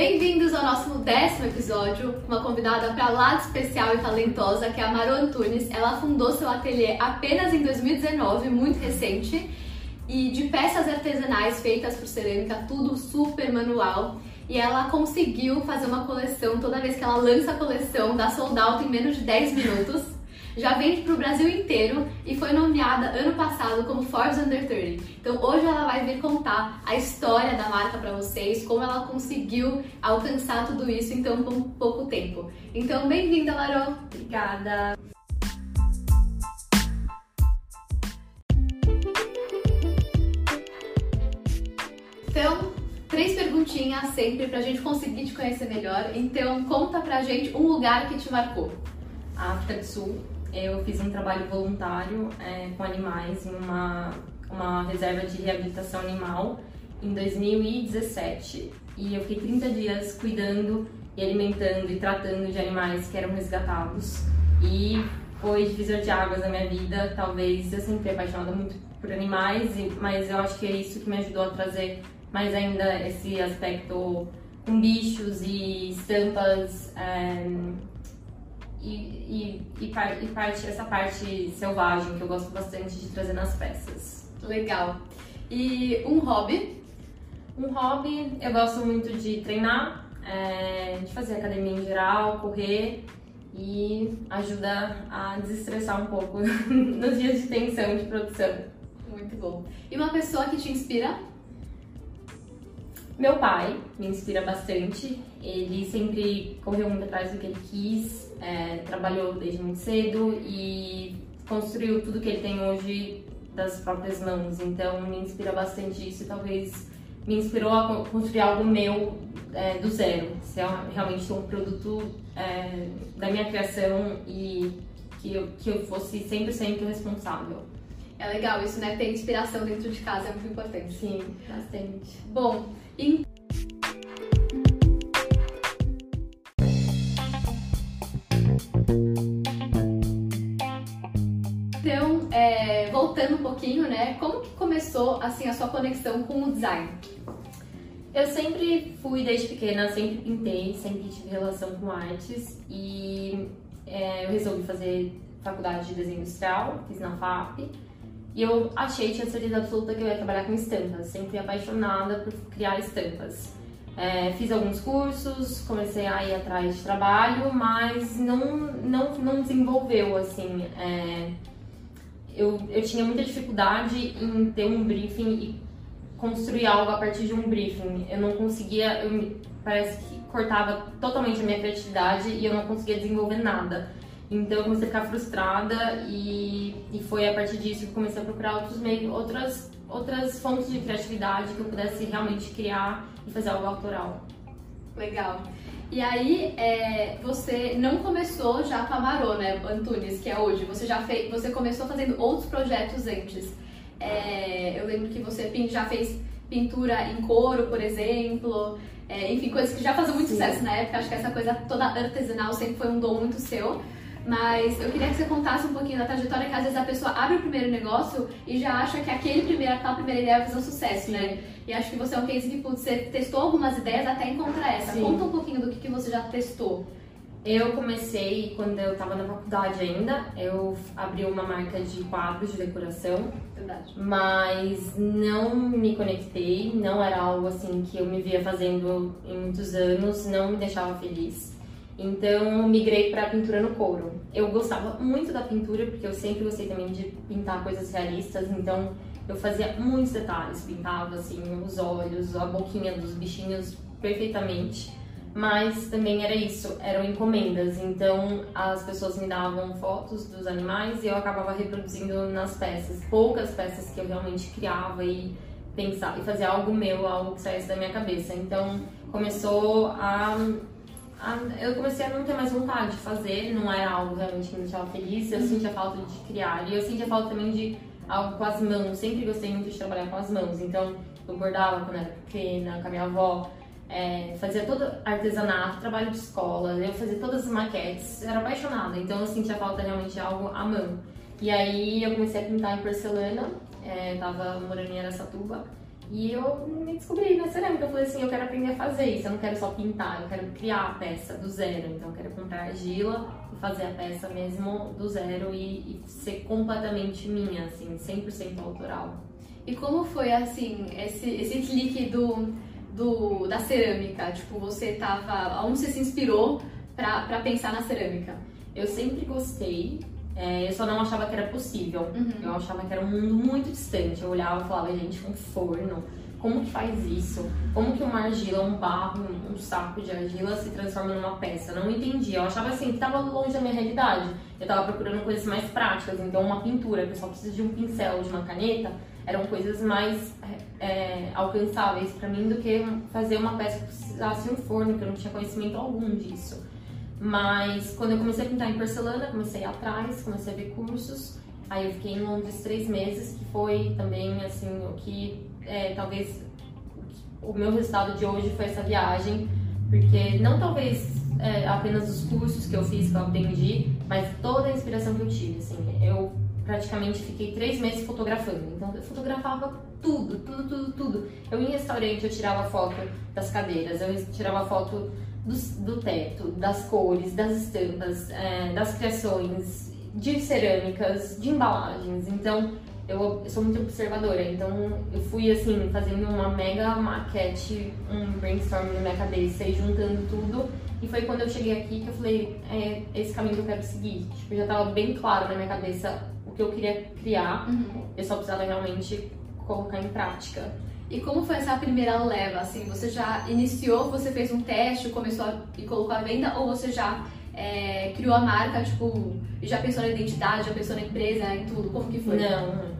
Bem-vindos ao nosso décimo episódio, uma convidada para lá de especial e talentosa, que é a Maru Antunes. Ela fundou seu ateliê apenas em 2019, muito recente, e de peças artesanais feitas por cerâmica, tudo super manual. E ela conseguiu fazer uma coleção, toda vez que ela lança a coleção, dá sold out em menos de 10 minutos já vende para o Brasil inteiro e foi nomeada ano passado como Forbes Under 30. Então hoje ela vai vir contar a história da marca para vocês, como ela conseguiu alcançar tudo isso em tão pouco tempo. Então bem-vinda, Larô! Obrigada! Então, três perguntinhas sempre pra gente conseguir te conhecer melhor. Então, conta pra gente um lugar que te marcou. África do Sul, eu fiz um trabalho voluntário é, com animais em uma, uma reserva de reabilitação animal em 2017 e eu fiquei 30 dias cuidando e alimentando e tratando de animais que eram resgatados e foi divisor de águas na minha vida. Talvez eu sempre fui apaixonada muito por animais, mas eu acho que é isso que me ajudou a trazer mais ainda esse aspecto com bichos e estampas. É, e, e, e, e parte, essa parte selvagem que eu gosto bastante de trazer nas peças. Legal. E um hobby? Um hobby, eu gosto muito de treinar, é, de fazer academia em geral, correr e ajuda a desestressar um pouco nos dias de tensão de produção. Muito bom. E uma pessoa que te inspira? Meu pai me inspira bastante. Ele sempre correu muito atrás do que ele quis, é, trabalhou desde muito cedo e construiu tudo que ele tem hoje das próprias mãos. Então me inspira bastante isso e talvez me inspirou a construir algo meu é, do zero, ser realmente um produto é, da minha criação e que eu, que eu fosse 100% responsável. É legal isso, né? Ter inspiração dentro de casa é muito importante. Sim, bastante. Bom, então um pouquinho, né? Como que começou assim a sua conexão com o design? Eu sempre fui desde pequena, sempre pintei, sempre tive relação com artes e é, eu resolvi fazer faculdade de desenho industrial, fiz na FAP e eu achei, tinha certeza absoluta que eu ia trabalhar com estampas. Sempre fui apaixonada por criar estampas. É, fiz alguns cursos, comecei a ir atrás de trabalho, mas não, não, não desenvolveu, assim. É, eu, eu tinha muita dificuldade em ter um briefing e construir algo a partir de um briefing. Eu não conseguia, eu, parece que cortava totalmente a minha criatividade e eu não conseguia desenvolver nada. Então eu comecei a ficar frustrada e, e foi a partir disso que comecei a procurar outros meios, outras, outras fontes de criatividade que eu pudesse realmente criar e fazer algo autoral. Legal. E aí, é, você não começou já com a Marô, né, Antunes, que é hoje. Você já fez, você começou fazendo outros projetos antes. É, eu lembro que você já fez pintura em couro, por exemplo. É, enfim, coisas que já faziam muito Sim. sucesso na época. Acho que essa coisa toda artesanal sempre foi um dom muito seu. Mas eu queria que você contasse um pouquinho da trajetória, que às vezes a pessoa abre o primeiro negócio e já acha que aquele primeiro, aquela primeira ideia vai fazer um sucesso, né? E acho que você é um case que putz, você testou algumas ideias até encontrar essa. Sim. Conta um pouquinho do que, que você já testou. Eu comecei quando eu estava na faculdade ainda, eu abri uma marca de quadros de decoração. Verdade. Mas não me conectei, não era algo assim que eu me via fazendo em muitos anos, não me deixava feliz. Então, migrei para pintura no couro. Eu gostava muito da pintura porque eu sempre gostei também de pintar coisas realistas, então eu fazia muitos detalhes, pintava assim os olhos, a boquinha dos bichinhos perfeitamente. Mas também era isso, eram encomendas, então as pessoas me davam fotos dos animais e eu acabava reproduzindo nas peças. Poucas peças que eu realmente criava e pensava e fazia algo meu, algo que saísse da minha cabeça. Então começou a eu comecei a não ter mais vontade de fazer, não era algo realmente que me deixava feliz, eu sentia falta de criar e eu sentia falta também de algo com as mãos, sempre gostei muito de trabalhar com as mãos, então eu bordava quando era pequena, com a minha avó, é, fazia todo artesanato, trabalho de escola, eu fazia todas as maquetes, eu era apaixonada, então eu sentia falta realmente de algo à mão. E aí eu comecei a pintar em porcelana, é, tava morando em Aracatuba, E eu me descobri na cerâmica. Eu falei assim: eu quero aprender a fazer isso. Eu não quero só pintar, eu quero criar a peça do zero. Então, eu quero comprar argila e fazer a peça mesmo do zero e, e ser completamente minha, assim, 100% autoral. E como foi, assim, esse, esse clique do, do, da cerâmica? Tipo, você tava. Onde você se inspirou pra pensar na cerâmica? Eu sempre gostei é, eu só não achava que era possível. Uhum. Eu achava que era um mundo muito distante. Eu olhava e falava, gente, um forno. Como que faz isso? Como que uma argila, um barro, um saco de argila se transforma numa peça? Eu não entendia. Eu achava assim que estava longe da minha realidade. Eu estava procurando coisas mais práticas. Então, uma pintura, que só precisa de um pincel, de uma caneta, eram coisas mais é, alcançáveis para mim do que fazer uma peça que precisasse de um forno, que eu não tinha conhecimento algum disso. Mas quando eu comecei a pintar em porcelana, comecei atrás, comecei a ver cursos. Aí eu fiquei em Londres três meses, que foi também assim o que é, talvez o meu resultado de hoje foi essa viagem, porque não talvez é, apenas os cursos que eu fiz, que eu aprendi, mas toda a inspiração que eu tive. Assim, eu praticamente fiquei três meses fotografando, então eu fotografava tudo, tudo, tudo, tudo. Eu em restaurante, eu tirava foto das cadeiras, eu tirava foto do, do teto, das cores, das estampas, é, das criações, de cerâmicas, de embalagens. Então, eu, eu, sou muito observadora, então eu fui assim, fazendo uma mega maquete, um brainstorm na minha cabeça e juntando tudo. E foi quando eu cheguei aqui que eu falei, é esse caminho que eu quero seguir. Tipo, já tava bem claro na minha cabeça o que eu queria criar, uhum. eu só precisava realmente colocar em prática. E como foi essa primeira leva? Assim, você já iniciou, você fez um teste, começou a, e colocou a venda, ou você já é, criou a marca, tipo, já pensou na identidade, já pensou na empresa, em tudo? Como que foi? Não.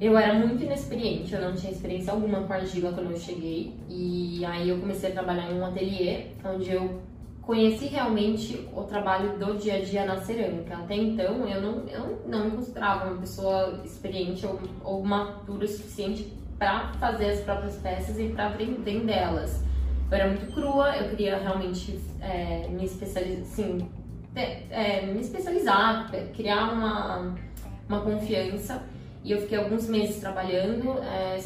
Eu era muito inexperiente, eu não tinha experiência alguma com argila quando eu cheguei. E aí eu comecei a trabalhar em um ateliê, onde eu conheci realmente o trabalho do dia a dia na cerâmica. Até então eu não, eu não me considerava uma pessoa experiente ou, ou madura o suficiente para fazer as próprias peças e para vendê-las. Eu era muito crua, eu queria realmente é, me especializar, assim, é, me especializar, criar uma, uma confiança. E eu fiquei alguns meses trabalhando, é,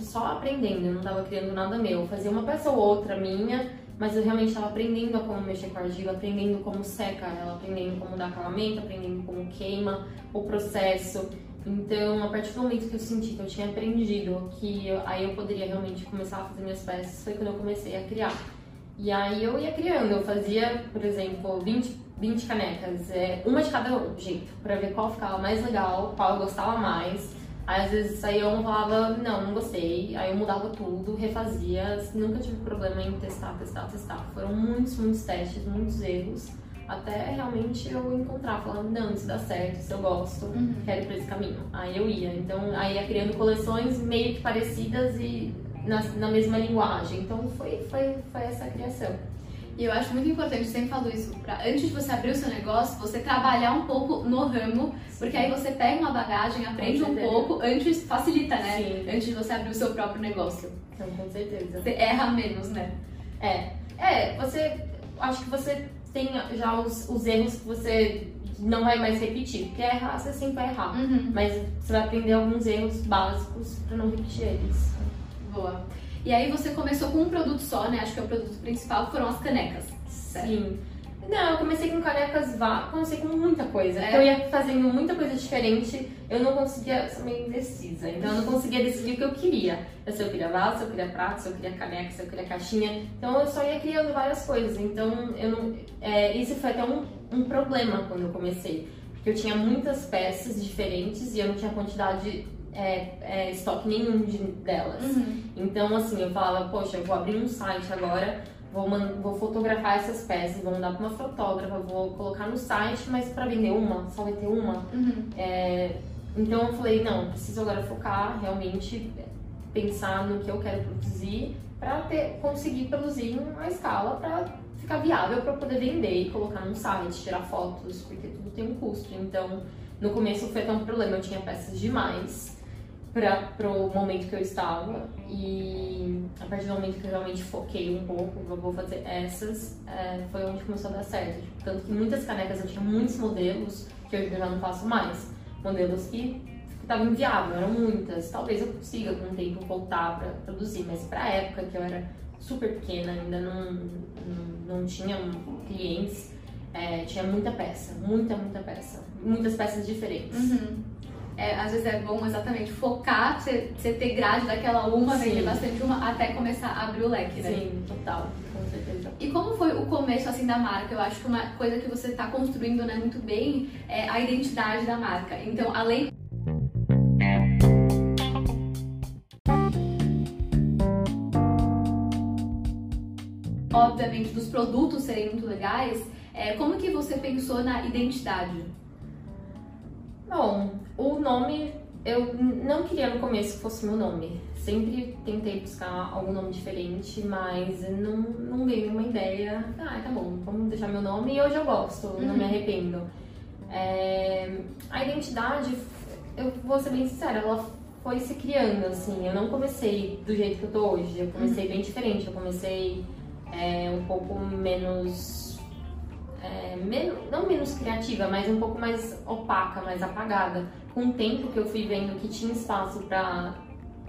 só aprendendo, eu não estava criando nada meu. Eu fazia uma peça ou outra minha, mas eu realmente estava aprendendo a como mexer com a argila, aprendendo como seca ela, aprendendo como dar acabamento, aprendendo como queima, o processo. Então, a partir do momento que eu senti que eu tinha aprendido, que eu, aí eu poderia realmente começar a fazer minhas peças, foi quando eu comecei a criar. E aí eu ia criando, eu fazia, por exemplo, 20, 20 canecas, é, uma de cada jeito, para ver qual ficava mais legal, qual eu gostava mais. Aí às vezes saía um falava, não, não gostei, aí eu mudava tudo, refazia, nunca tive problema em testar, testar, testar. Foram muitos, muitos testes, muitos erros até realmente eu encontrar, falando, não, isso dá certo, isso eu gosto, uhum. quero ir pra esse caminho. Aí eu ia. Então, aí ia criando coleções meio que parecidas e na, na mesma linguagem. Então, foi, foi, foi essa a criação. E eu acho muito importante, sempre falo isso, pra, antes de você abrir o seu negócio, você trabalhar um pouco no ramo, porque aí você pega uma bagagem, aprende um pouco, antes facilita, né? Sim. Antes de você abrir o seu próprio negócio. Então, com certeza. Você erra menos, né? É. É, você. Acho que você tem já os, os erros que você não vai mais repetir. Porque errar, você sempre vai errar. Uhum. Mas você vai aprender alguns erros básicos para não repetir eles. Boa. E aí você começou com um produto só, né? Acho que é o produto principal, foram as canecas. Certo? Sim. Não, eu comecei com canecas vá, comecei com muita coisa. É. Eu ia fazendo muita coisa diferente, eu não conseguia, sou meio indecisa, então eu não conseguia decidir o que eu queria. Eu, se eu queria vaso, se eu queria prato, se eu queria caneca, se eu queria caixinha. Então eu só ia criando várias coisas. Então eu não. É, isso foi até um, um problema quando eu comecei. Porque eu tinha muitas peças diferentes e eu não tinha quantidade é, é, estoque nenhum de, delas. Uhum. Então, assim, eu falava, poxa, eu vou abrir um site agora vou, vou fotografar essas peças, vou mandar para uma fotógrafa, vou colocar no site, mas para vender uma, só vai ter uma. Uhum. É, então eu falei, não, preciso agora focar, realmente pensar no que eu quero produzir para conseguir produzir em uma escala para ficar viável para poder vender e colocar no site, tirar fotos, porque tudo tem um custo. Então, no começo foi até um problema, eu tinha peças demais para o momento que eu estava e a partir do momento que eu realmente foquei um pouco, vou fazer essas, é, foi onde começou a dar certo. Tanto que muitas canecas eu tinha muitos modelos que eu já não faço mais. Modelos que estava inviável, eram muitas. Talvez eu consiga com o tempo voltar para produzir, mas para a época que eu era super pequena, ainda não, não, não tinha clientes, é, tinha muita peça, muita, muita peça, muitas peças diferentes. Uhum. É, às vezes é bom exatamente focar, você, você ter grade daquela uma, vender bastante uma, até começar a abrir o leque, né? Sim, total, com certeza. E como foi o começo assim da marca? Eu acho que uma coisa que você está construindo né, muito bem é a identidade da marca. Então, além obviamente dos produtos serem muito legais, é, como que você pensou na identidade? Bom, o nome eu não queria no começo que fosse meu nome. Sempre tentei buscar algum nome diferente, mas não, não dei uma ideia. Ah, tá bom, vamos deixar meu nome e hoje eu gosto, uhum. não me uhum. arrependo. É, a identidade, eu vou ser bem sincera, ela foi se criando, assim. Eu não comecei do jeito que eu tô hoje, eu comecei uhum. bem diferente. Eu comecei é, um pouco menos é, menos, não menos criativa, mas um pouco mais opaca, mais apagada. Com o tempo que eu fui vendo que tinha espaço para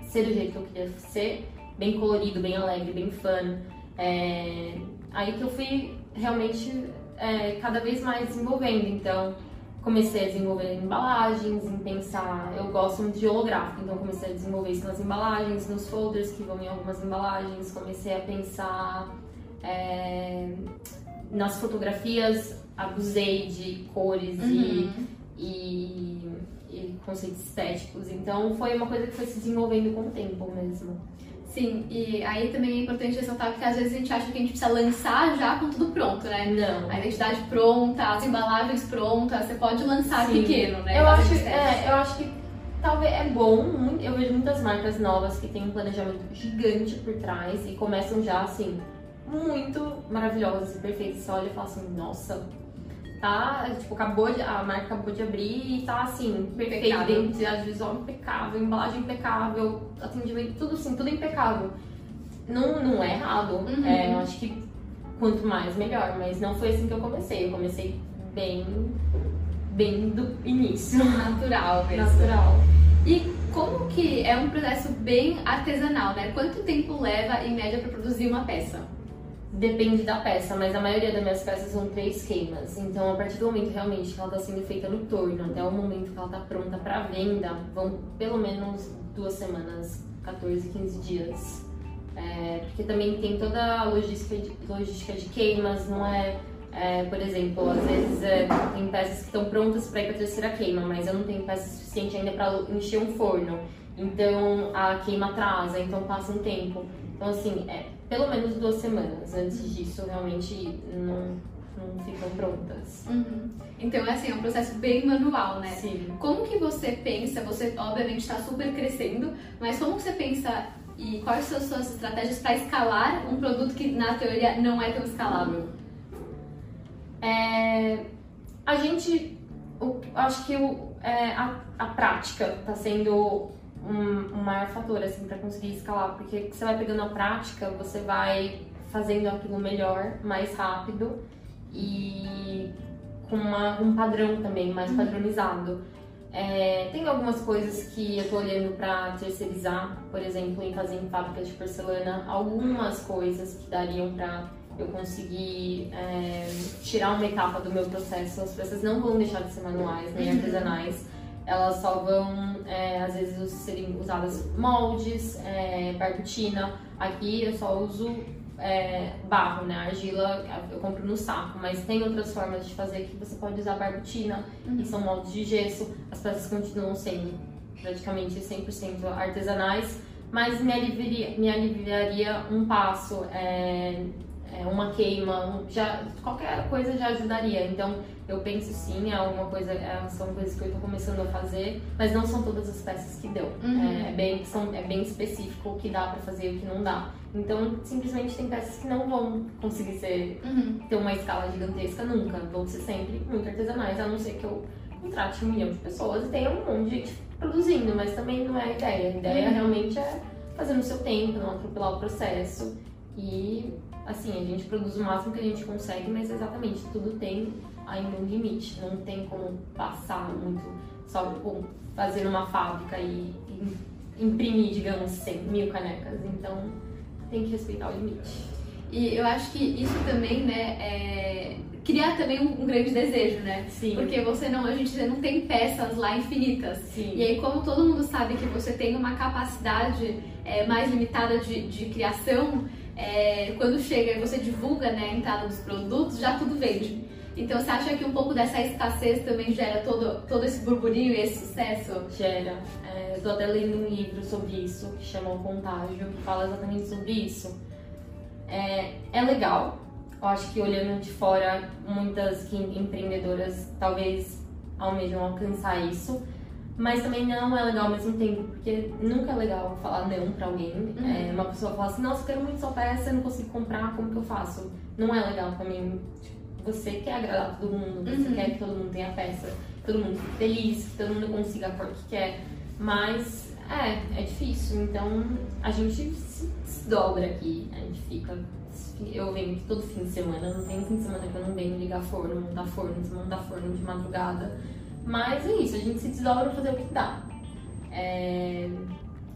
ser do jeito que eu queria ser, bem colorido, bem alegre, bem fun, é, aí que eu fui realmente é, cada vez mais desenvolvendo. Então, comecei a desenvolver embalagens, em pensar, eu gosto muito de holográfico, então comecei a desenvolver isso nas embalagens, nos folders que vão em algumas embalagens, comecei a pensar é, nas fotografias abusei de cores uhum. e, e, e, conceitos estéticos. Então foi uma coisa que foi se desenvolvendo com o tempo mesmo. Sim, e aí também é importante ressaltar que às vezes a gente acha que a gente precisa lançar já com tudo pronto, né? Não. A identidade pronta, as embalagens prontas, você pode lançar Sim. pequeno, né? Eu acho, é, eu acho que talvez é bom, eu vejo muitas marcas novas que têm um planejamento gigante por trás e começam já assim, muito maravilhosas e perfeitas. Você olha e fala assim, nossa, tá, tipo, acabou de, a marca acabou de abrir e tá assim, perfeito, identidade visual impecável, embalagem impecável, atendimento, tudo assim, tudo impecável. Não, não é errado, uhum. é, eu acho que quanto mais melhor, mas não foi assim que eu comecei. Eu comecei bem, bem do início. Natural mesmo. Natural. E como que é um processo bem artesanal, né? Quanto tempo leva em média para produzir uma peça? Depende da peça, mas a maioria das minhas peças são três queimas. Então, a partir do momento realmente que ela está sendo feita no torno, até o momento que ela está pronta para venda, vão pelo menos duas semanas, 14, 15 dias. É, porque também tem toda a logística de, logística de queimas, não é, é por exemplo, às vezes é, tem peças que estão prontas para ir para a terceira queima, mas eu não tenho peça suficiente ainda para encher um forno. Então a queima atrasa, então passa um tempo. Então, assim, é, pelo menos duas semanas. Antes disso, realmente não, não ficam prontas. Uhum. Então, é assim, é um processo bem manual, né? Sim. Como que você pensa, você obviamente está super crescendo, mas como você pensa e quais são as suas estratégias para escalar um produto que na teoria não é tão escalável? É, a gente, acho que o, é, a, a prática está sendo um, um maior fator assim para conseguir escalar, porque você vai pegando a prática, você vai fazendo aquilo melhor, mais rápido e com uma, um padrão também mais uhum. padronizado. É, tem algumas coisas que eu tô olhando para terceirizar, por exemplo, em fazer em fábricas de porcelana, algumas coisas que dariam para eu conseguir é, tirar uma etapa do meu processo. As peças não vão deixar de ser manuais nem uhum. artesanais elas só vão, é, às vezes, serem usadas moldes, é, barbutina. Aqui eu só uso é, barro, né? Argila eu compro no saco, mas tem outras formas de fazer que você pode usar barbutina, uhum. e são moldes de gesso. As peças continuam sendo praticamente 100% artesanais, mas me aliviaria, me aliviaria um passo, é, é, uma queima, já, qualquer coisa já ajudaria. Então, eu penso sim, é alguma coisa, é, são coisas que eu estou começando a fazer, mas não são todas as peças que deu. Uhum. É, é, bem, são, é bem específico o que dá para fazer e o que não dá. Então, simplesmente tem peças que não vão conseguir ser, uhum. ter uma escala gigantesca nunca. Vão ser sempre muito artesanais, a não ser que eu contrate um milhão de pessoas e tenha um monte de gente produzindo, mas também não é a ideia. A ideia uhum. realmente é fazer no seu tempo, não atropelar o processo. E, assim, a gente produz o máximo que a gente consegue, mas exatamente tudo tem ainda um limite. Não tem como passar muito só com fazer uma fábrica e, e imprimir, digamos, 100 mil canecas. Então, tem que respeitar o limite. E eu acho que isso também, né, é... criar também um, um, grande desejo, né? Sim. Porque você não, a gente não tem peças lá infinitas. Sim. E aí, como todo mundo sabe que você tem uma capacidade é, mais limitada de, de criação, é, quando chega e você divulga né, a entrada dos produtos, já tudo vende. Então você acha que um pouco dessa escassez também gera todo, todo esse burburinho e esse sucesso? Gera. É, eu tô até lendo um livro sobre isso, que chama O Contágio, que fala exatamente sobre isso. É, é legal, eu acho que olhando de fora, muitas empreendedoras talvez almejam alcançar isso, mas também não é legal ao mesmo tempo, porque nunca é legal falar não pra alguém. Uhum. É, uma pessoa fala assim, nossa, eu quero muito sua peça, eu não consigo comprar, como que eu faço? Não é legal também. Tipo, você quer agradar todo mundo, você uhum. quer que todo mundo tenha peça, que todo mundo fique feliz, que todo mundo consiga a cor que quer. Mas é, é difícil. Então a gente se desdobra aqui, a gente fica. Eu venho todo fim de semana, não tem fim de semana que eu não venho ligar forno, montar forno, desmontar forno de madrugada mas é isso, a gente se desdobra pra fazer o que dá. É...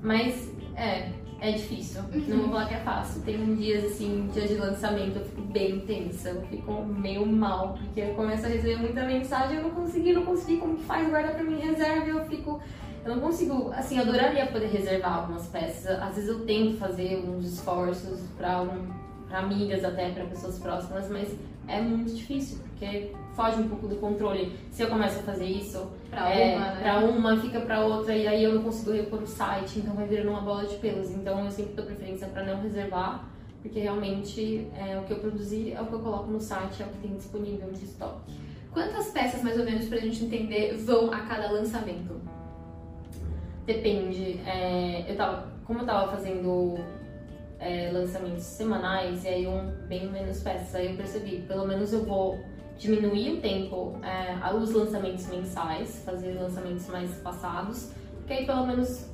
Mas é, é difícil. Uhum. Não vou falar que é fácil. Tem dias assim, dias de lançamento, eu fico bem tensa, eu fico meio mal, porque eu começo a receber muita mensagem, eu não consegui, não consegui, como que faz, guarda pra mim, reserva, eu fico. Eu não consigo, assim, eu adoraria poder reservar algumas peças. Às vezes eu tento fazer uns esforços pra, um, pra amigas até, pra pessoas próximas, mas é muito difícil, porque foge um pouco do controle. Se eu começo a fazer isso pra, é, uma, né? pra uma, fica pra outra, e aí eu não consigo repor o site, então vai virando uma bola de pelos. Então eu sempre dou preferência para não reservar, porque realmente é, o que eu produzir é o que eu coloco no site, é o que tem disponível de estoque. Quantas peças, mais ou menos, pra gente entender, vão a cada lançamento? Depende. É, eu tava, como eu tava fazendo é, lançamentos semanais, e aí um bem menos peças. Aí eu percebi, pelo menos eu vou diminuir o tempo é, os lançamentos mensais, fazer lançamentos mais passados, porque aí pelo menos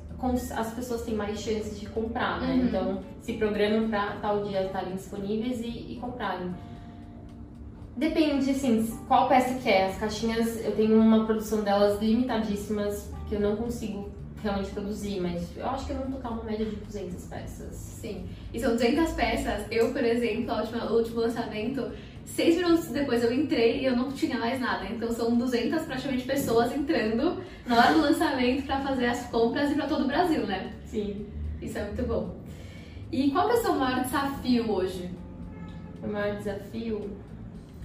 as pessoas têm mais chances de comprar, né? Uhum. Então se programam para tal dia estarem disponíveis e, e comprarem. Depende, assim, qual peça que é. As caixinhas, eu tenho uma produção delas limitadíssimas, que eu não consigo realmente produzir, mas eu acho que eu vou tocar uma média de 200 peças. Sim, e são 200 peças. Eu, por exemplo, o último lançamento, seis minutos depois eu entrei e eu não tinha mais nada. Então são 200 praticamente pessoas entrando na hora do lançamento para fazer as compras e para todo o Brasil, né? Sim. Isso é muito bom. E qual é o seu maior desafio hoje? O maior desafio?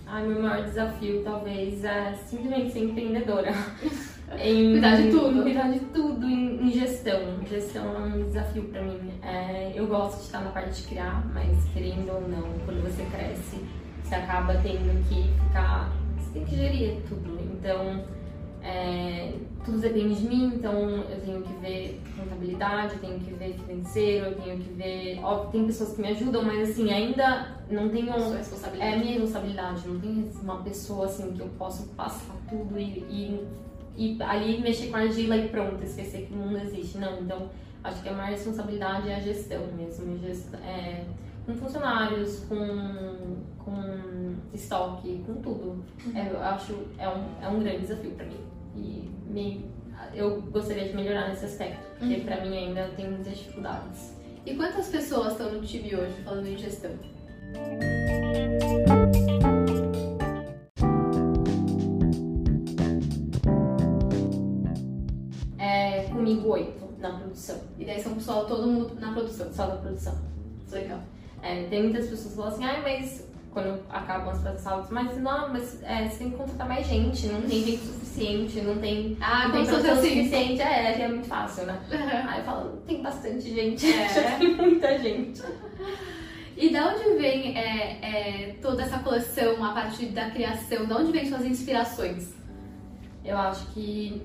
Ai, meu maior desafio talvez é simplesmente ser empreendedora. em cuidar de tudo. Cuidar de tudo em, em gestão. Gestão é um desafio para mim. É, eu gosto de estar na parte de criar, mas querendo ou não, quando você cresce, você acaba tendo que ficar. Você tem que gerir tudo. Então, é, tudo depende de mim, então eu tenho que ver contabilidade, eu tenho que ver financeiro, eu tenho que ver. Óbvio, tem pessoas que me ajudam, mas assim, ainda não tenho. Sua responsabilidade. É minha responsabilidade, não tem uma pessoa assim que eu possa passar tudo e, e e ali mexer com a argila e pronto, esquecer que o mundo existe. Não, então acho que a maior responsabilidade é a gestão mesmo, é, com funcionários, com, com estoque, com tudo. Uhum. É, eu acho é um, é um grande desafio para mim. E me, eu gostaria de melhorar nesse aspecto, porque uhum. para mim ainda tem muitas dificuldades. E quantas pessoas estão no time hoje falando em gestão? oito na produção. E daí são só todo mundo na produção? Só na produção. Legal. É, tem muitas pessoas que falam assim, ah, mas quando acabam as peças mas não, mas é, você tem que contratar mais gente, não tem gente suficiente, não tem, ah, não tem assim. suficiente, é, é muito fácil, né? Uhum. Aí eu falo, tem bastante gente, é. tem muita gente. E de onde vem é, é, toda essa coleção, a partir da criação, de onde vem suas inspirações? Eu acho que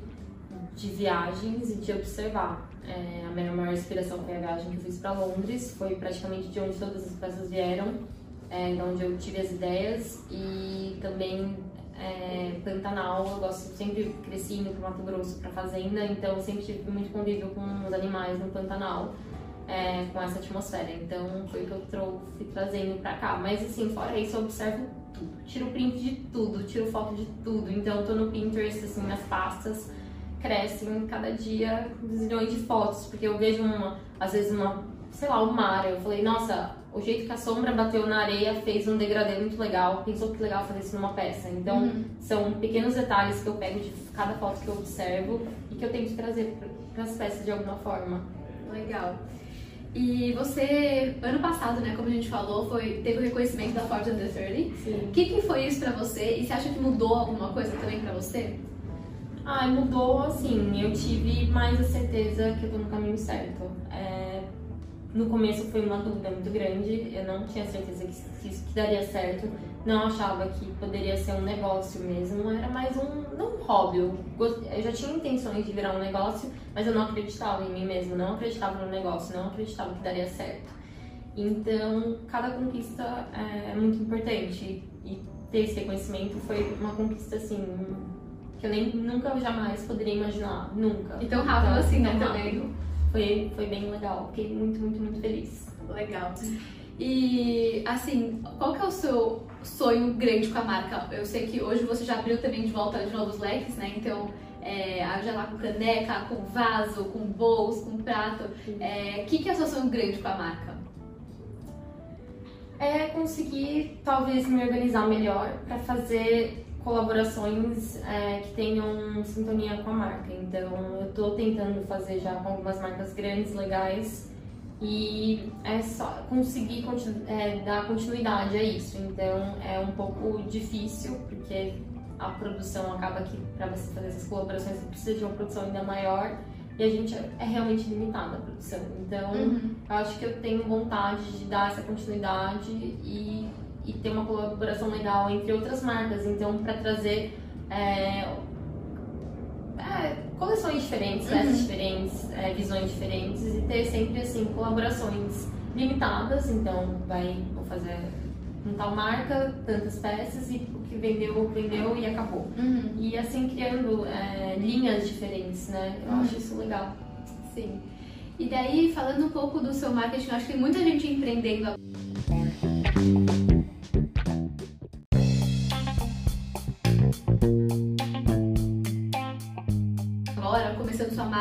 de viagens e de observar. É, a minha maior inspiração foi a viagem que eu fiz para Londres, foi praticamente de onde todas as peças vieram, é, de onde eu tive as ideias e também é, Pantanal, eu gosto, sempre cresci indo para Mato Grosso, para fazenda, então sempre tive muito convívio com os animais no Pantanal. É, com essa atmosfera, então foi o que eu trouxe, trazendo para cá. Mas assim, fora isso, eu observo tudo, tiro print de tudo, tiro foto de tudo. Então, eu tô no Pinterest, assim, nas pastas, crescem cada dia zilhões de fotos, porque eu vejo uma, às vezes uma, sei lá, o um mar, eu falei, nossa, o jeito que a sombra bateu na areia fez um degradê muito legal, pensou que legal fazer isso numa peça. Então, uhum. são pequenos detalhes que eu pego de cada foto que eu observo e que eu tento trazer para as peças de alguma forma. Legal. E você, ano passado, né, como a gente falou, foi, teve o reconhecimento da Forbes Under 30. Sim. O que, que foi isso pra você? E você acha que mudou alguma coisa também pra você? Ah, mudou, assim, eu tive mais a certeza que eu tô no caminho certo. É, no começo foi uma dúvida muito grande, eu não tinha certeza que, isso que daria certo, não achava que poderia ser um negócio mesmo, era mais um, não um hobby, eu, eu já tinha intenções de virar um negócio, mas eu não acreditava em mim mesma, não acreditava no negócio, não acreditava que daria certo. Então, cada conquista é muito importante e ter esse reconhecimento foi uma conquista assim que eu nem nunca jamais poderia imaginar, nunca. Então rápido então, assim, né, também foi, foi bem legal. Fiquei muito, muito, muito feliz. Legal. E, assim, qual que é o seu sonho grande com a marca? Eu sei que hoje você já abriu também de volta de novos leques, né? Então, é, já lá com caneca, com vaso, com bolsa, com prato. O é, que, que é o seu sonho grande com a marca? É conseguir, talvez, me organizar melhor para fazer colaborações é, que tenham sintonia com a marca. Então, eu estou tentando fazer já com algumas marcas grandes, legais, e é só conseguir continu é, dar continuidade a isso. Então, é um pouco difícil, porque a produção acaba que para você fazer essas colaborações você precisa de uma produção ainda maior e a gente é realmente limitada a produção. Então, uhum. eu acho que eu tenho vontade de dar essa continuidade e e ter uma colaboração legal entre outras marcas. Então, para trazer é, é, coleções diferentes, peças uhum. diferentes, é, visões diferentes e ter sempre assim colaborações limitadas. Então, vai vou fazer com tal marca tantas peças e o que vendeu vendeu e acabou. Uhum. E assim criando é, linhas diferentes, né? Eu uhum. acho isso legal. Sim. E daí, falando um pouco do seu marketing, eu acho que tem muita gente empreendendo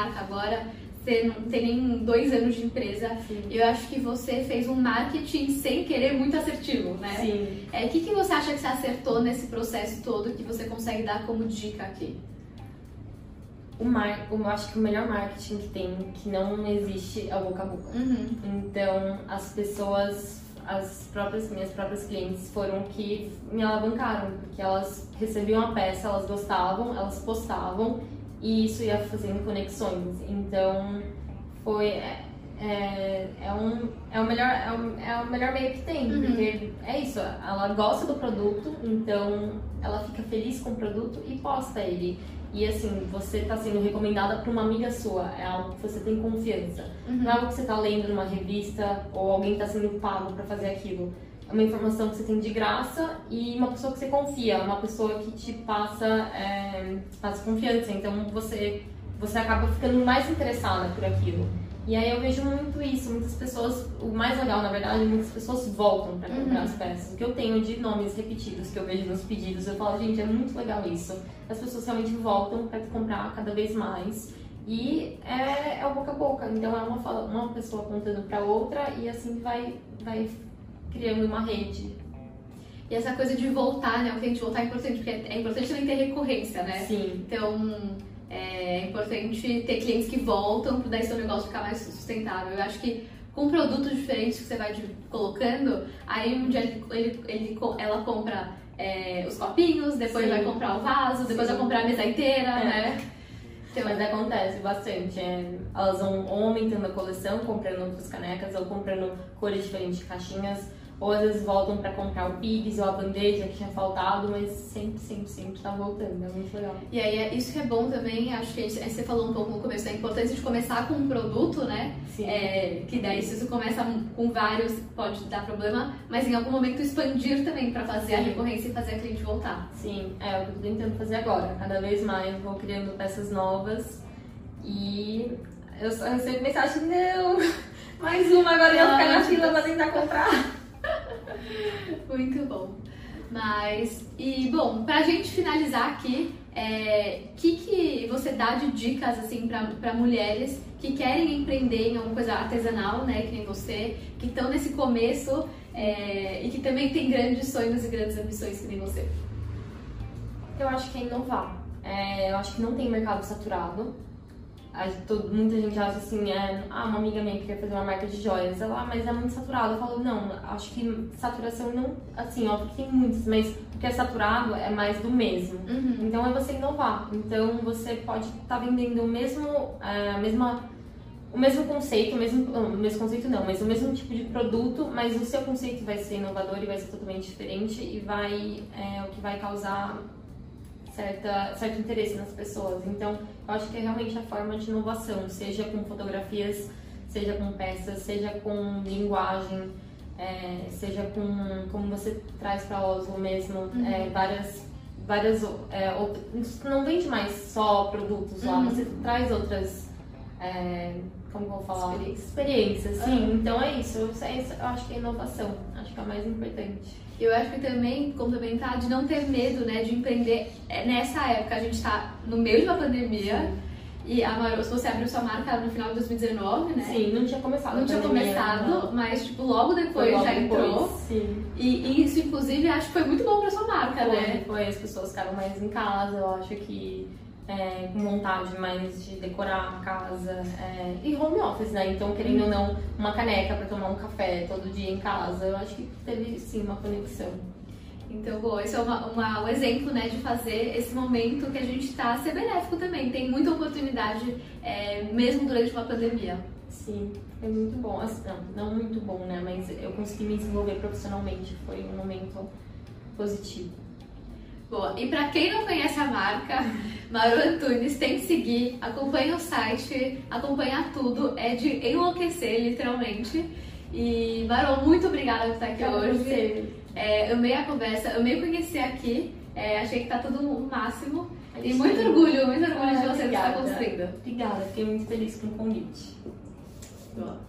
marca agora, você não tem nem dois anos de empresa. Sim. Eu acho que você fez um marketing sem querer muito assertivo, né? Sim. É, o que, que você acha que você acertou nesse processo todo que você consegue dar como dica aqui? O mar, eu acho que o melhor marketing que tem, que não existe, é o boca a boca. Uhum. Então, as pessoas, as próprias minhas próprias clientes foram que me alavancaram, porque elas recebiam a peça, elas gostavam, elas postavam e isso ia fazendo conexões. Então, foi. É, é, é, um, é, o melhor, é, o, é o melhor meio que tem, uhum. porque é isso, ela gosta do produto, então ela fica feliz com o produto e posta ele. E assim, você está sendo recomendada para uma amiga sua, é algo que você tem confiança. Uhum. Não é algo que você está lendo numa revista ou alguém está sendo pago para fazer aquilo uma informação que você tem de graça e uma pessoa que você confia, uma pessoa que te passa, é, passa confiança. Então você, você acaba ficando mais interessada por aquilo. E aí eu vejo muito isso, muitas pessoas, o mais legal na verdade, muitas pessoas voltam para comprar uhum. as peças. O que eu tenho de nomes repetidos que eu vejo nos pedidos, eu falo, gente, é muito legal isso. As pessoas realmente voltam para comprar cada vez mais. E é, é o boca a boca, então é uma, uma pessoa contando para outra e assim vai, vai criando uma rede. E essa coisa de voltar, né? O cliente voltar é importante, porque é importante também ter recorrência, né? Sim. Então, é importante ter clientes que voltam para daí seu negócio ficar mais sustentável. Eu acho que com produtos diferentes que você vai colocando, aí um dia ele, ele, ele ela compra é, os copinhos, depois Sim. vai comprar o vaso, depois Sim. vai comprar a mesa inteira, é. né? Então, mas acontece bastante. É, elas vão aumentando a coleção, comprando outras canecas ou comprando cores diferentes de caixinhas ou às vezes voltam para comprar o pibs ou a bandeja que tinha faltado, mas sempre, sempre, sempre tá voltando, é muito legal. E aí, é isso que é bom também, acho que você falou um pouco no começo, da importância de começar com um produto, né? Sim. É, que daí, se você começa com vários, pode dar problema, mas em algum momento expandir também para fazer Sim. a recorrência e fazer a cliente voltar. Sim, é o que eu tô tentando fazer agora. Cada vez mais vou criando peças novas e eu só recebo mensagem, não, mais uma, agora eu vou ficar na fila pra tentar comprar. Muito bom. Mas, e bom, pra gente finalizar aqui, é, que, que você dá de dicas assim para mulheres que querem empreender em alguma coisa artesanal, né, que nem você, que estão nesse começo é, e que também tem grandes sonhos e grandes ambições que nem você? Eu acho que é inovar. É, eu acho que não tem mercado saturado. Todo, muita gente acha assim, é, ah, uma amiga minha queria fazer uma marca de joias, ela, ah, mas é muito saturado. Eu falo, não, acho que saturação não, assim, óbvio que tem muitos, mas o que é saturado é mais do mesmo. Uhum. Então é você inovar. Então você pode estar tá vendendo o mesmo, é, a mesma, o mesmo conceito, o mesmo, o mesmo conceito não, mas o mesmo tipo de produto, mas o seu conceito vai ser inovador e vai ser totalmente diferente e vai, é, o que vai causar certa, certo interesse nas pessoas. Então, eu acho que é realmente a forma de inovação, seja com fotografias, seja com peças, seja com linguagem, é, seja com como você traz para Oslo mesmo, uhum. é, várias várias é, outras, não vende mais só produtos lá, uhum. você traz outras é, como vou falar experiências, experiências sim. Uhum. Então é isso, eu, eu acho que é inovação, acho que é o mais importante. Eu acho que também complementar de não ter medo, né, de empreender. É, nessa época a gente está no meio de uma pandemia. E a Maior, se você abriu sua marca no final de 2019, né? Sim, não tinha começado. Não tinha começado, não. mas tipo, logo depois logo já depois, entrou. Sim. E, e, isso, inclusive, acho que foi muito bom pra sua marca, foi, né? Foi, as pessoas ficaram mais em casa, eu acho que é, com vontade mais de decorar a casa é, e home office, né? Então, querendo ou não, uma caneca para tomar um café todo dia em casa, eu acho que teve sim uma conexão. Então, bom, esse é uma, uma, um exemplo né, de fazer esse momento que a gente está ser benéfico também. Tem muita oportunidade, é, mesmo durante uma pandemia. Sim, é muito bom. Assim, não, não muito bom, né? Mas eu consegui me desenvolver profissionalmente. Foi um momento positivo. Boa. E para quem não conhece a marca, Maru Antunes tem que seguir, acompanha o site, acompanha tudo, é de enlouquecer, literalmente. E Maru, muito obrigada por estar aqui hoje. É, amei a conversa, amei conhecer aqui, é, achei que tá tudo o máximo. E muito orgulho, muito orgulho ah, de você estar construindo. Obrigada, fiquei muito feliz com o convite. Boa.